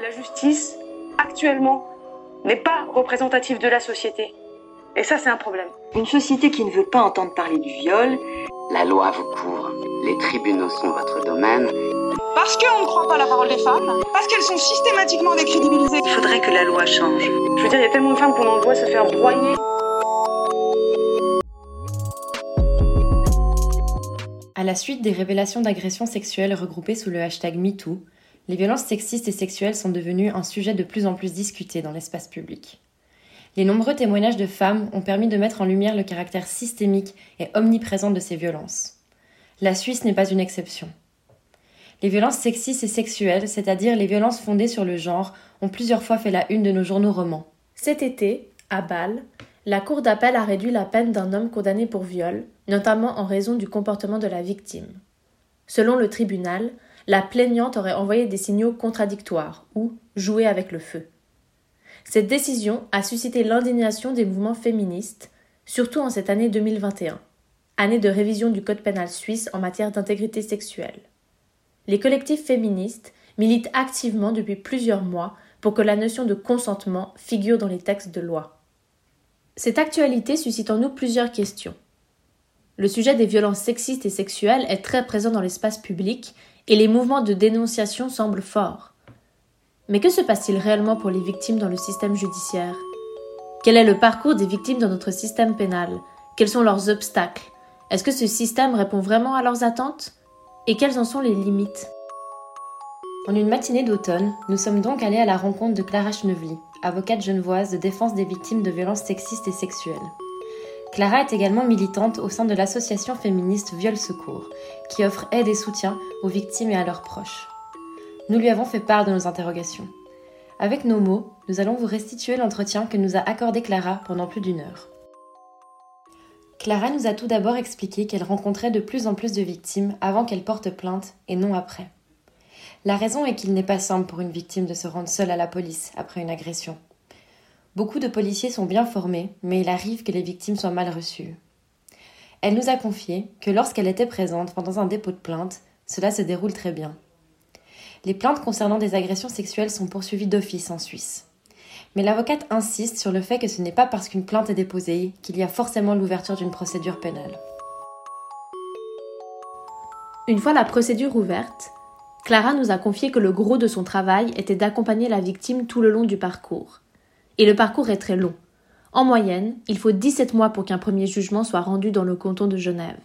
la justice, actuellement, n'est pas représentative de la société. Et ça, c'est un problème. Une société qui ne veut pas entendre parler du viol. La loi vous couvre. Les tribunaux sont votre domaine. Parce qu'on ne croit pas la parole des femmes, parce qu'elles sont systématiquement décrédibilisées. Il faudrait que la loi change. Je veux dire, il y a tellement de femmes qu'on en voit se faire broyer. À la suite des révélations d'agressions sexuelles regroupées sous le hashtag MeToo, les violences sexistes et sexuelles sont devenues un sujet de plus en plus discuté dans l'espace public. Les nombreux témoignages de femmes ont permis de mettre en lumière le caractère systémique et omniprésent de ces violences. La Suisse n'est pas une exception. Les violences sexistes et sexuelles, c'est-à-dire les violences fondées sur le genre, ont plusieurs fois fait la une de nos journaux romans. Cet été, à Bâle, la Cour d'appel a réduit la peine d'un homme condamné pour viol, notamment en raison du comportement de la victime. Selon le tribunal, la plaignante aurait envoyé des signaux contradictoires ou joué avec le feu. Cette décision a suscité l'indignation des mouvements féministes, surtout en cette année 2021, année de révision du Code pénal suisse en matière d'intégrité sexuelle. Les collectifs féministes militent activement depuis plusieurs mois pour que la notion de consentement figure dans les textes de loi. Cette actualité suscite en nous plusieurs questions. Le sujet des violences sexistes et sexuelles est très présent dans l'espace public et les mouvements de dénonciation semblent forts. Mais que se passe-t-il réellement pour les victimes dans le système judiciaire? Quel est le parcours des victimes dans notre système pénal? Quels sont leurs obstacles? Est-ce que ce système répond vraiment à leurs attentes? Et quelles en sont les limites? En une matinée d'automne, nous sommes donc allés à la rencontre de Clara Schnevely, avocate genevoise de défense des victimes de violences sexistes et sexuelles. Clara est également militante au sein de l'association féministe Viol Secours, qui offre aide et soutien aux victimes et à leurs proches. Nous lui avons fait part de nos interrogations. Avec nos mots, nous allons vous restituer l'entretien que nous a accordé Clara pendant plus d'une heure. Clara nous a tout d'abord expliqué qu'elle rencontrait de plus en plus de victimes avant qu'elle porte plainte et non après. La raison est qu'il n'est pas simple pour une victime de se rendre seule à la police après une agression. Beaucoup de policiers sont bien formés, mais il arrive que les victimes soient mal reçues. Elle nous a confié que lorsqu'elle était présente pendant un dépôt de plainte, cela se déroule très bien. Les plaintes concernant des agressions sexuelles sont poursuivies d'office en Suisse. Mais l'avocate insiste sur le fait que ce n'est pas parce qu'une plainte est déposée qu'il y a forcément l'ouverture d'une procédure pénale. Une fois la procédure ouverte, Clara nous a confié que le gros de son travail était d'accompagner la victime tout le long du parcours. Et le parcours est très long. En moyenne, il faut 17 mois pour qu'un premier jugement soit rendu dans le canton de Genève.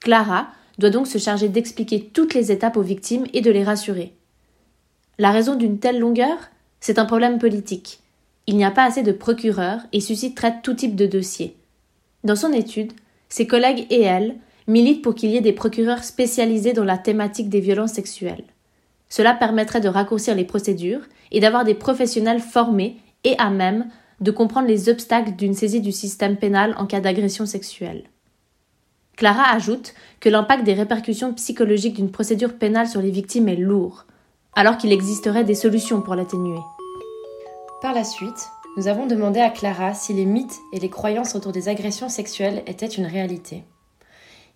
Clara doit donc se charger d'expliquer toutes les étapes aux victimes et de les rassurer. La raison d'une telle longueur? C'est un problème politique. Il n'y a pas assez de procureurs et ceux-ci traitent tout type de dossier. Dans son étude, ses collègues et elle militent pour qu'il y ait des procureurs spécialisés dans la thématique des violences sexuelles. Cela permettrait de raccourcir les procédures et d'avoir des professionnels formés et à même de comprendre les obstacles d'une saisie du système pénal en cas d'agression sexuelle. Clara ajoute que l'impact des répercussions psychologiques d'une procédure pénale sur les victimes est lourd, alors qu'il existerait des solutions pour l'atténuer. Par la suite, nous avons demandé à Clara si les mythes et les croyances autour des agressions sexuelles étaient une réalité.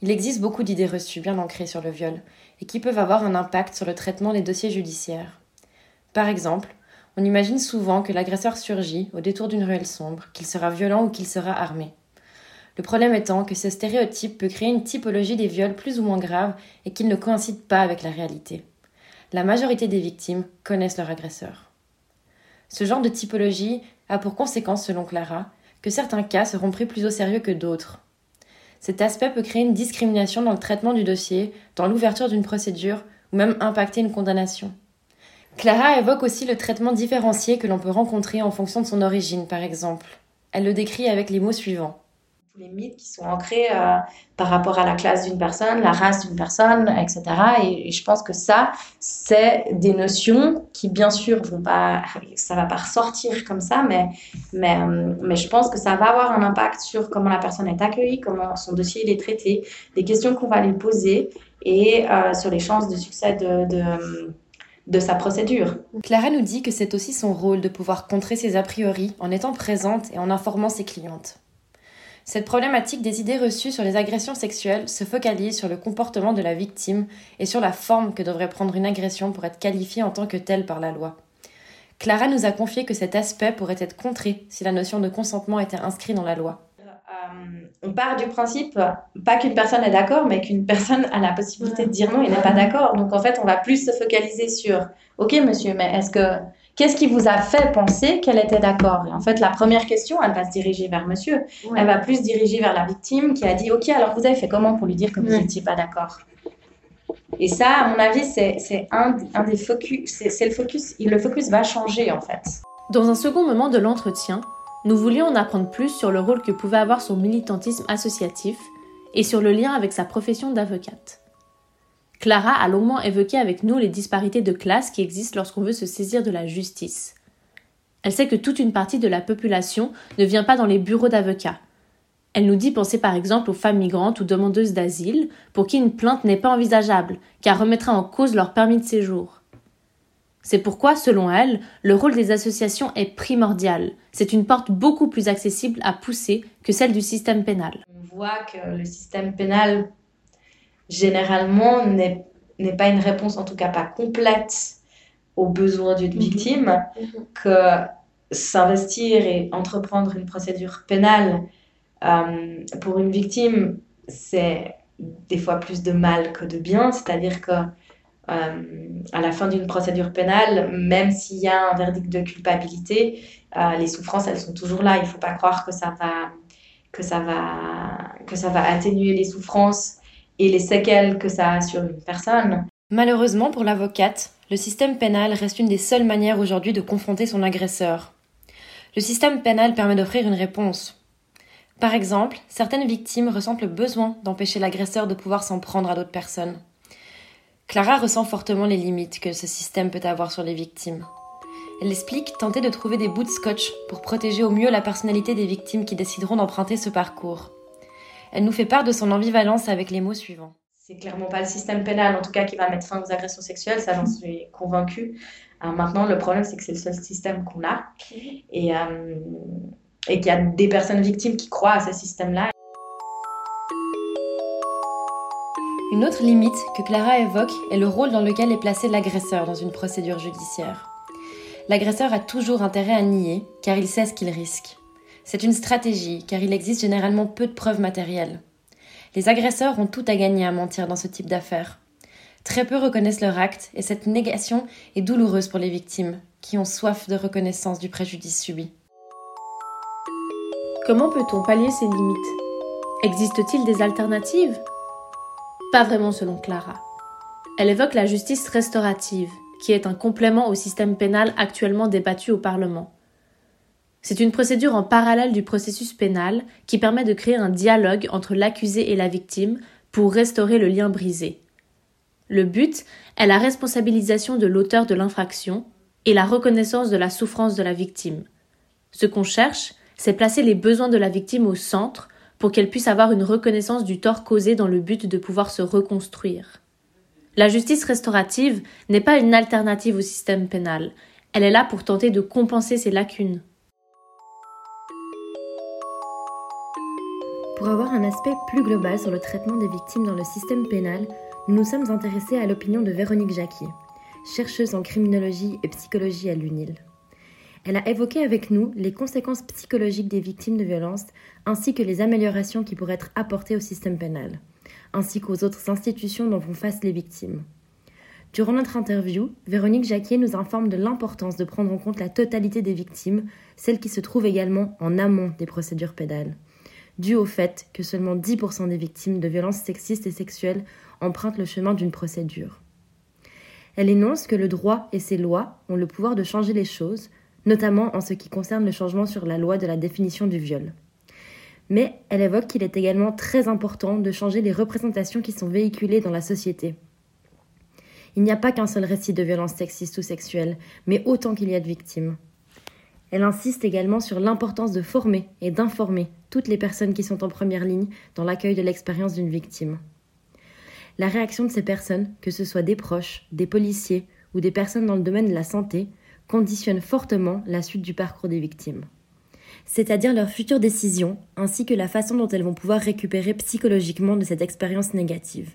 Il existe beaucoup d'idées reçues bien ancrées sur le viol et qui peuvent avoir un impact sur le traitement des dossiers judiciaires. Par exemple, on imagine souvent que l'agresseur surgit au détour d'une ruelle sombre, qu'il sera violent ou qu'il sera armé. Le problème étant que ce stéréotype peut créer une typologie des viols plus ou moins graves et qu'il ne coïncide pas avec la réalité. La majorité des victimes connaissent leur agresseur. Ce genre de typologie a pour conséquence, selon Clara, que certains cas seront pris plus au sérieux que d'autres. Cet aspect peut créer une discrimination dans le traitement du dossier, dans l'ouverture d'une procédure ou même impacter une condamnation. Clara évoque aussi le traitement différencié que l'on peut rencontrer en fonction de son origine, par exemple. Elle le décrit avec les mots suivants les mythes qui sont ancrés euh, par rapport à la classe d'une personne, la race d'une personne, etc. Et, je pense que ça, c'est des notions qui, bien sûr, vont pas, ça va pas ressortir comme ça, euh, mais je pense que ça va avoir un impact sur comment la personne est accueillie, comment son dossier est traité, les questions qu'on va lui poser et euh, sur les chances de succès de de sa procédure. Clara nous dit que c'est aussi son rôle de pouvoir contrer ses a priori en étant présente et en informant ses clientes. Cette problématique des idées reçues sur les agressions sexuelles se focalise sur le comportement de la victime et sur la forme que devrait prendre une agression pour être qualifiée en tant que telle par la loi. Clara nous a confié que cet aspect pourrait être contré si la notion de consentement était inscrite dans la loi. Euh, on part du principe, pas qu'une personne est d'accord, mais qu'une personne a la possibilité de dire non et n'est pas d'accord. Donc en fait, on va plus se focaliser sur, ok monsieur, mais est-ce que, qu'est-ce qui vous a fait penser qu'elle était d'accord? Et en fait, la première question, elle va se diriger vers monsieur. Elle va plus se diriger vers la victime qui a dit, ok, alors vous avez fait comment pour lui dire que vous n'étiez pas d'accord? Et ça, à mon avis, c'est un, un, des focus. C'est le focus. Le focus va changer en fait. Dans un second moment de l'entretien, nous voulions en apprendre plus sur le rôle que pouvait avoir son militantisme associatif et sur le lien avec sa profession d'avocate. Clara a longuement évoqué avec nous les disparités de classe qui existent lorsqu'on veut se saisir de la justice. Elle sait que toute une partie de la population ne vient pas dans les bureaux d'avocats, elle nous dit penser par exemple aux femmes migrantes ou demandeuses d'asile, pour qui une plainte n'est pas envisageable, car remettrait en cause leur permis de séjour. C'est pourquoi, selon elle, le rôle des associations est primordial. C'est une porte beaucoup plus accessible à pousser que celle du système pénal. On voit que le système pénal, généralement, n'est pas une réponse, en tout cas pas complète, aux besoins d'une mhm. victime, mhm. que s'investir et entreprendre une procédure pénale euh, pour une victime, c'est des fois plus de mal que de bien, c'est-à-dire que euh, à la fin d'une procédure pénale, même s'il y a un verdict de culpabilité, euh, les souffrances, elles sont toujours là. Il ne faut pas croire que ça, va, que, ça va, que ça va atténuer les souffrances et les séquelles que ça a sur une personne. Malheureusement pour l'avocate, le système pénal reste une des seules manières aujourd'hui de confronter son agresseur. Le système pénal permet d'offrir une réponse, par exemple, certaines victimes ressentent le besoin d'empêcher l'agresseur de pouvoir s'en prendre à d'autres personnes. Clara ressent fortement les limites que ce système peut avoir sur les victimes. Elle explique tenter de trouver des bouts de scotch pour protéger au mieux la personnalité des victimes qui décideront d'emprunter ce parcours. Elle nous fait part de son ambivalence avec les mots suivants. C'est clairement pas le système pénal, en tout cas, qui va mettre fin aux agressions sexuelles, ça j'en suis convaincue. maintenant, le problème, c'est que c'est le seul système qu'on a. Et, euh, et qu'il y a des personnes victimes qui croient à ce système-là. Une autre limite que Clara évoque est le rôle dans lequel est placé l'agresseur dans une procédure judiciaire. L'agresseur a toujours intérêt à nier car il sait ce qu'il risque. C'est une stratégie car il existe généralement peu de preuves matérielles. Les agresseurs ont tout à gagner à mentir dans ce type d'affaires. Très peu reconnaissent leur acte et cette négation est douloureuse pour les victimes qui ont soif de reconnaissance du préjudice subi. Comment peut-on pallier ces limites? Existe-t-il des alternatives? Pas vraiment selon Clara. Elle évoque la justice restaurative, qui est un complément au système pénal actuellement débattu au Parlement. C'est une procédure en parallèle du processus pénal qui permet de créer un dialogue entre l'accusé et la victime pour restaurer le lien brisé. Le but est la responsabilisation de l'auteur de l'infraction et la reconnaissance de la souffrance de la victime. Ce qu'on cherche, c'est placer les besoins de la victime au centre pour qu'elle puisse avoir une reconnaissance du tort causé dans le but de pouvoir se reconstruire. La justice restaurative n'est pas une alternative au système pénal, elle est là pour tenter de compenser ses lacunes. Pour avoir un aspect plus global sur le traitement des victimes dans le système pénal, nous nous sommes intéressés à l'opinion de Véronique Jacquier, chercheuse en criminologie et psychologie à l'UNIL. Elle a évoqué avec nous les conséquences psychologiques des victimes de violences ainsi que les améliorations qui pourraient être apportées au système pénal, ainsi qu'aux autres institutions dont font face les victimes. Durant notre interview, Véronique Jacquier nous informe de l'importance de prendre en compte la totalité des victimes, celles qui se trouvent également en amont des procédures pénales, dû au fait que seulement 10% des victimes de violences sexistes et sexuelles empruntent le chemin d'une procédure. Elle énonce que le droit et ses lois ont le pouvoir de changer les choses, notamment en ce qui concerne le changement sur la loi de la définition du viol. Mais elle évoque qu'il est également très important de changer les représentations qui sont véhiculées dans la société. Il n'y a pas qu'un seul récit de violence sexiste ou sexuelle, mais autant qu'il y a de victimes. Elle insiste également sur l'importance de former et d'informer toutes les personnes qui sont en première ligne dans l'accueil de l'expérience d'une victime. La réaction de ces personnes, que ce soit des proches, des policiers ou des personnes dans le domaine de la santé, conditionne fortement la suite du parcours des victimes, c'est-à-dire leurs futures décisions ainsi que la façon dont elles vont pouvoir récupérer psychologiquement de cette expérience négative.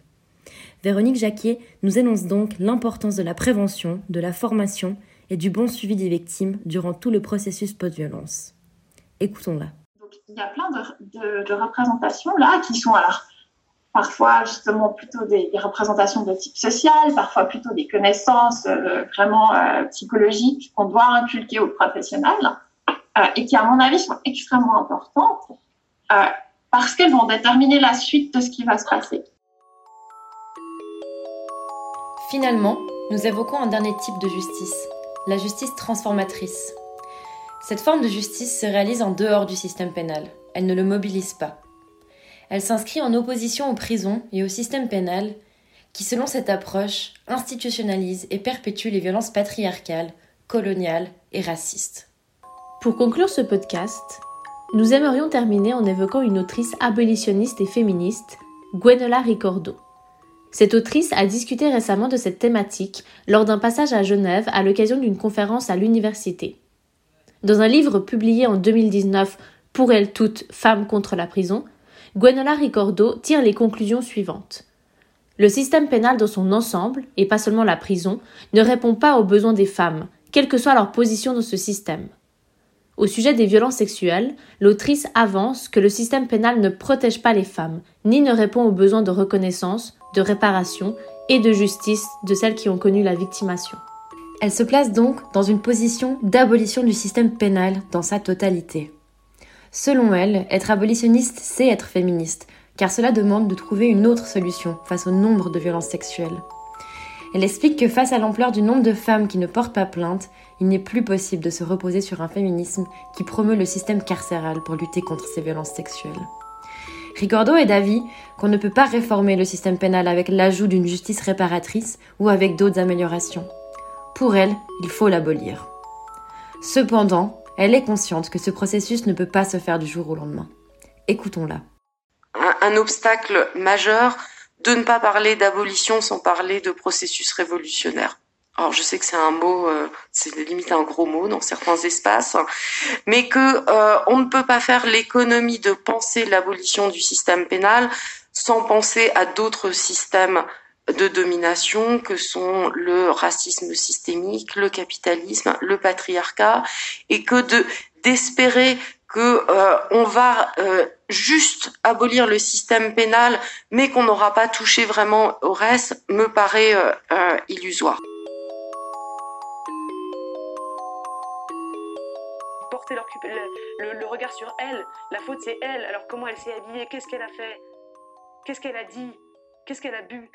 Véronique Jacquier nous énonce donc l'importance de la prévention, de la formation et du bon suivi des victimes durant tout le processus post-violence. Écoutons-la. Il y a plein de, de, représentations là qui sont alors parfois justement plutôt des, représentations de type social, parfois plutôt des connaissances euh, vraiment euh, psychologiques qu'on doit inculquer aux professionnels euh, et qui, à mon avis, sont extrêmement importantes parce qu'elles vont déterminer la suite de ce qui va se passer. Finalement, nous évoquons un dernier type de justice, la justice transformatrice. Cette forme de justice se réalise en dehors du système pénal. Elle ne le mobilise pas. Elle s'inscrit en opposition aux prisons et au système pénal qui, selon cette approche, institutionnalise et perpétue les violences patriarcales, coloniales et racistes. Pour conclure ce podcast, nous aimerions terminer en évoquant une autrice abolitionniste et féministe, Gwenola Ricordo. Cette autrice a discuté récemment de cette thématique lors d'un passage à Genève à l'occasion d'une conférence à l'université. Dans un livre publié en 2019, Pour elle toutes, Femmes contre la prison, Gwenola Ricordo tire les conclusions suivantes. Le système pénal dans son ensemble, et pas seulement la prison, ne répond pas aux besoins des femmes, quelle que soit leur position dans ce système. Au sujet des violences sexuelles, l'autrice avance que le système pénal ne protège pas les femmes, ni ne répond aux besoins de reconnaissance, de réparation et de justice de celles qui ont connu la victimation. Elle se place donc dans une position d'abolition du système pénal dans sa totalité. Selon elle, être abolitionniste, c'est être féministe, car cela demande de trouver une autre solution face au nombre de violences sexuelles. Elle explique que face à l'ampleur du nombre de femmes qui ne portent pas plainte, il n'est plus possible de se reposer sur un féminisme qui promeut le système carcéral pour lutter contre ces violences sexuelles. Ricordo est d'avis qu'on ne peut pas réformer le système pénal avec l'ajout d'une justice réparatrice ou avec d'autres améliorations. Pour elle, il faut l'abolir. Cependant, elle est consciente que ce processus ne peut pas se faire du jour au lendemain. Écoutons-la. Un, obstacle majeur de ne pas parler d'abolition sans parler de processus révolutionnaire. Alors je sais que c'est un mot, euh, c'est limite un gros mot dans certains espaces, mais que euh, on ne peut pas faire l'économie de penser l'abolition du système pénal sans penser à d'autres systèmes de domination que sont le racisme systémique, le capitalisme, le patriarcat, et que de d'espérer que euh, on va juste abolir le système pénal, mais qu'on n'aura pas touché vraiment au reste, me paraît illusoire. le, regard sur elle. La faute, c'est elle. Alors comment elle s'est habillée? Qu'est-ce qu'elle a fait? Qu'est-ce qu'elle a dit? Qu'est-ce qu'elle a bu?